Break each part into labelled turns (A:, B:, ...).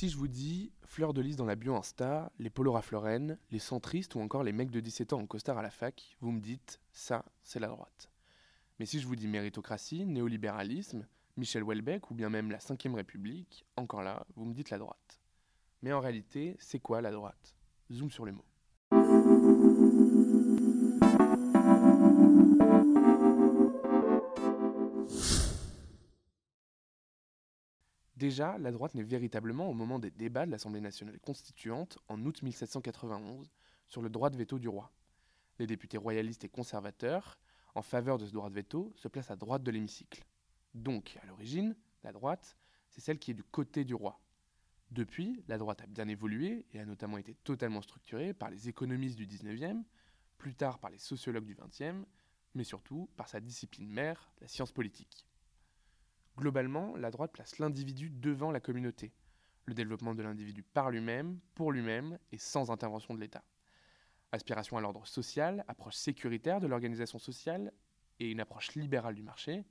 A: Si je vous dis fleur de lys dans la bio Insta, les polos Rafleuren, les centristes ou encore les mecs de 17 ans en costard à la fac, vous me dites ça, c'est la droite. Mais si je vous dis méritocratie, néolibéralisme, Michel Houellebecq ou bien même la Ve République, encore là, vous me dites la droite. Mais en réalité, c'est quoi la droite? Zoom sur le mot. Déjà, la droite naît véritablement au moment des débats de l'Assemblée nationale constituante en août 1791 sur le droit de veto du roi. Les députés royalistes et conservateurs, en faveur de ce droit de veto, se placent à droite de l'hémicycle. Donc, à l'origine, la droite, c'est celle qui est du côté du roi. Depuis, la droite a bien évolué et a notamment été totalement structurée par les économistes du 19e, plus tard par les sociologues du 20e, mais surtout par sa discipline mère, la science politique. Globalement, la droite place l'individu devant la communauté, le développement de l'individu par lui-même, pour lui-même et sans intervention de l'État. Aspiration à l'ordre social, approche sécuritaire de l'organisation sociale et une approche libérale du marché,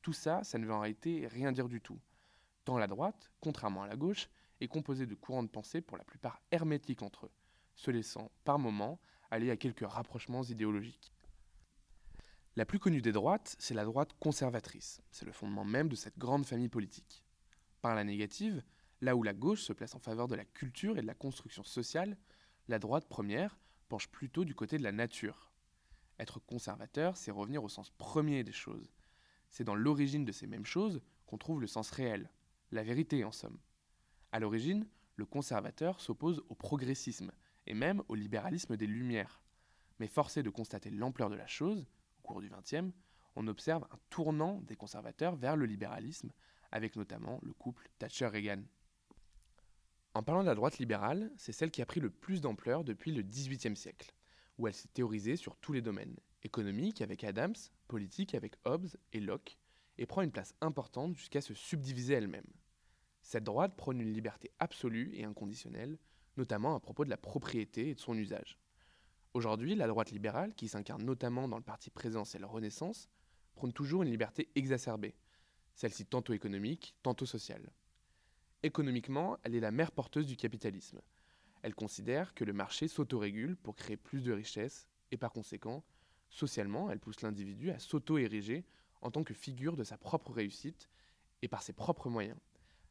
A: tout ça, ça ne veut en réalité rien dire du tout. Tant la droite, contrairement à la gauche, est composée de courants de pensée pour la plupart hermétiques entre eux, se laissant, par moments, aller à quelques rapprochements idéologiques. La plus connue des droites, c'est la droite conservatrice. C'est le fondement même de cette grande famille politique. Par la négative, là où la gauche se place en faveur de la culture et de la construction sociale, la droite première penche plutôt du côté de la nature. Être conservateur, c'est revenir au sens premier des choses. C'est dans l'origine de ces mêmes choses qu'on trouve le sens réel, la vérité en somme. À l'origine, le conservateur s'oppose au progressisme et même au libéralisme des Lumières. Mais forcé de constater l'ampleur de la chose, au cours du XXe, on observe un tournant des conservateurs vers le libéralisme, avec notamment le couple Thatcher-Reagan. En parlant de la droite libérale, c'est celle qui a pris le plus d'ampleur depuis le XVIIIe siècle, où elle s'est théorisée sur tous les domaines, économique avec Adams, politique avec Hobbes et Locke, et prend une place importante jusqu'à se subdiviser elle-même. Cette droite prône une liberté absolue et inconditionnelle, notamment à propos de la propriété et de son usage. Aujourd'hui, la droite libérale, qui s'incarne notamment dans le parti présidentiel Renaissance, prône toujours une liberté exacerbée, celle-ci tantôt économique, tantôt sociale. Économiquement, elle est la mère porteuse du capitalisme. Elle considère que le marché s'autorégule pour créer plus de richesses et par conséquent, socialement, elle pousse l'individu à s'auto-ériger en tant que figure de sa propre réussite et par ses propres moyens.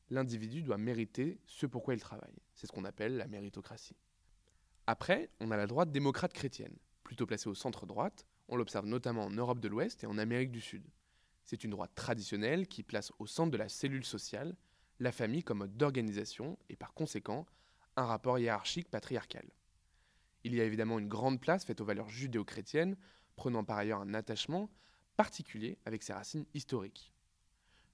A: L'individu doit mériter ce pourquoi il travaille. C'est ce qu'on appelle la méritocratie. Après, on a la droite démocrate chrétienne, plutôt placée au centre-droite, on l'observe notamment en Europe de l'Ouest et en Amérique du Sud. C'est une droite traditionnelle qui place au centre de la cellule sociale la famille comme mode d'organisation et par conséquent un rapport hiérarchique patriarcal. Il y a évidemment une grande place faite aux valeurs judéo-chrétiennes, prenant par ailleurs un attachement particulier avec ses racines historiques.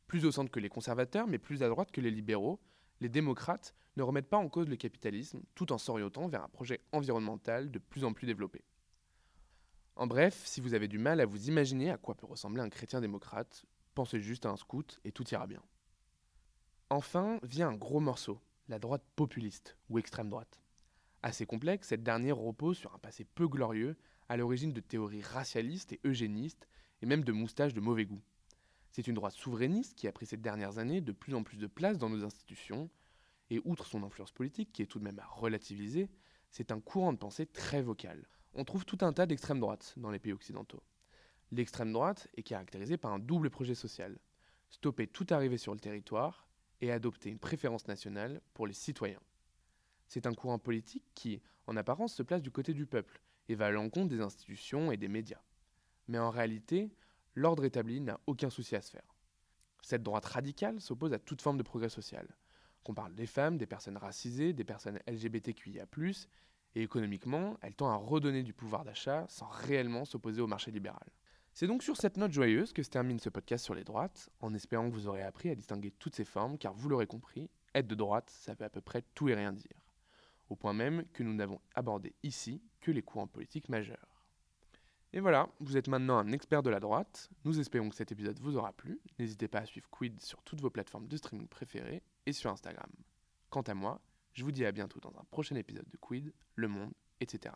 A: Plus au centre que les conservateurs, mais plus à droite que les libéraux, les démocrates ne remettent pas en cause le capitalisme tout en s'orientant vers un projet environnemental de plus en plus développé. En bref, si vous avez du mal à vous imaginer à quoi peut ressembler un chrétien démocrate, pensez juste à un scout et tout ira bien. Enfin vient un gros morceau, la droite populiste ou extrême droite. Assez complexe, cette dernière repose sur un passé peu glorieux, à l'origine de théories racialistes et eugénistes, et même de moustaches de mauvais goût. C'est une droite souverainiste qui a pris ces dernières années de plus en plus de place dans nos institutions, et outre son influence politique, qui est tout de même à relativiser, c'est un courant de pensée très vocal. On trouve tout un tas d'extrême droite dans les pays occidentaux. L'extrême droite est caractérisée par un double projet social. Stopper toute arrivée sur le territoire et adopter une préférence nationale pour les citoyens. C'est un courant politique qui, en apparence, se place du côté du peuple et va à l'encontre des institutions et des médias. Mais en réalité, l'ordre établi n'a aucun souci à se faire. Cette droite radicale s'oppose à toute forme de progrès social qu'on parle des femmes, des personnes racisées, des personnes LGBTQIA+, et économiquement, elle tend à redonner du pouvoir d'achat sans réellement s'opposer au marché libéral. C'est donc sur cette note joyeuse que se termine ce podcast sur les droites, en espérant que vous aurez appris à distinguer toutes ces formes, car vous l'aurez compris, être de droite, ça veut à peu près tout et rien dire. Au point même que nous n'avons abordé ici que les courants politiques majeurs. Et voilà, vous êtes maintenant un expert de la droite. Nous espérons que cet épisode vous aura plu. N'hésitez pas à suivre Quid sur toutes vos plateformes de streaming préférées et sur Instagram. Quant à moi, je vous dis à bientôt dans un prochain épisode de Quid, Le Monde, etc.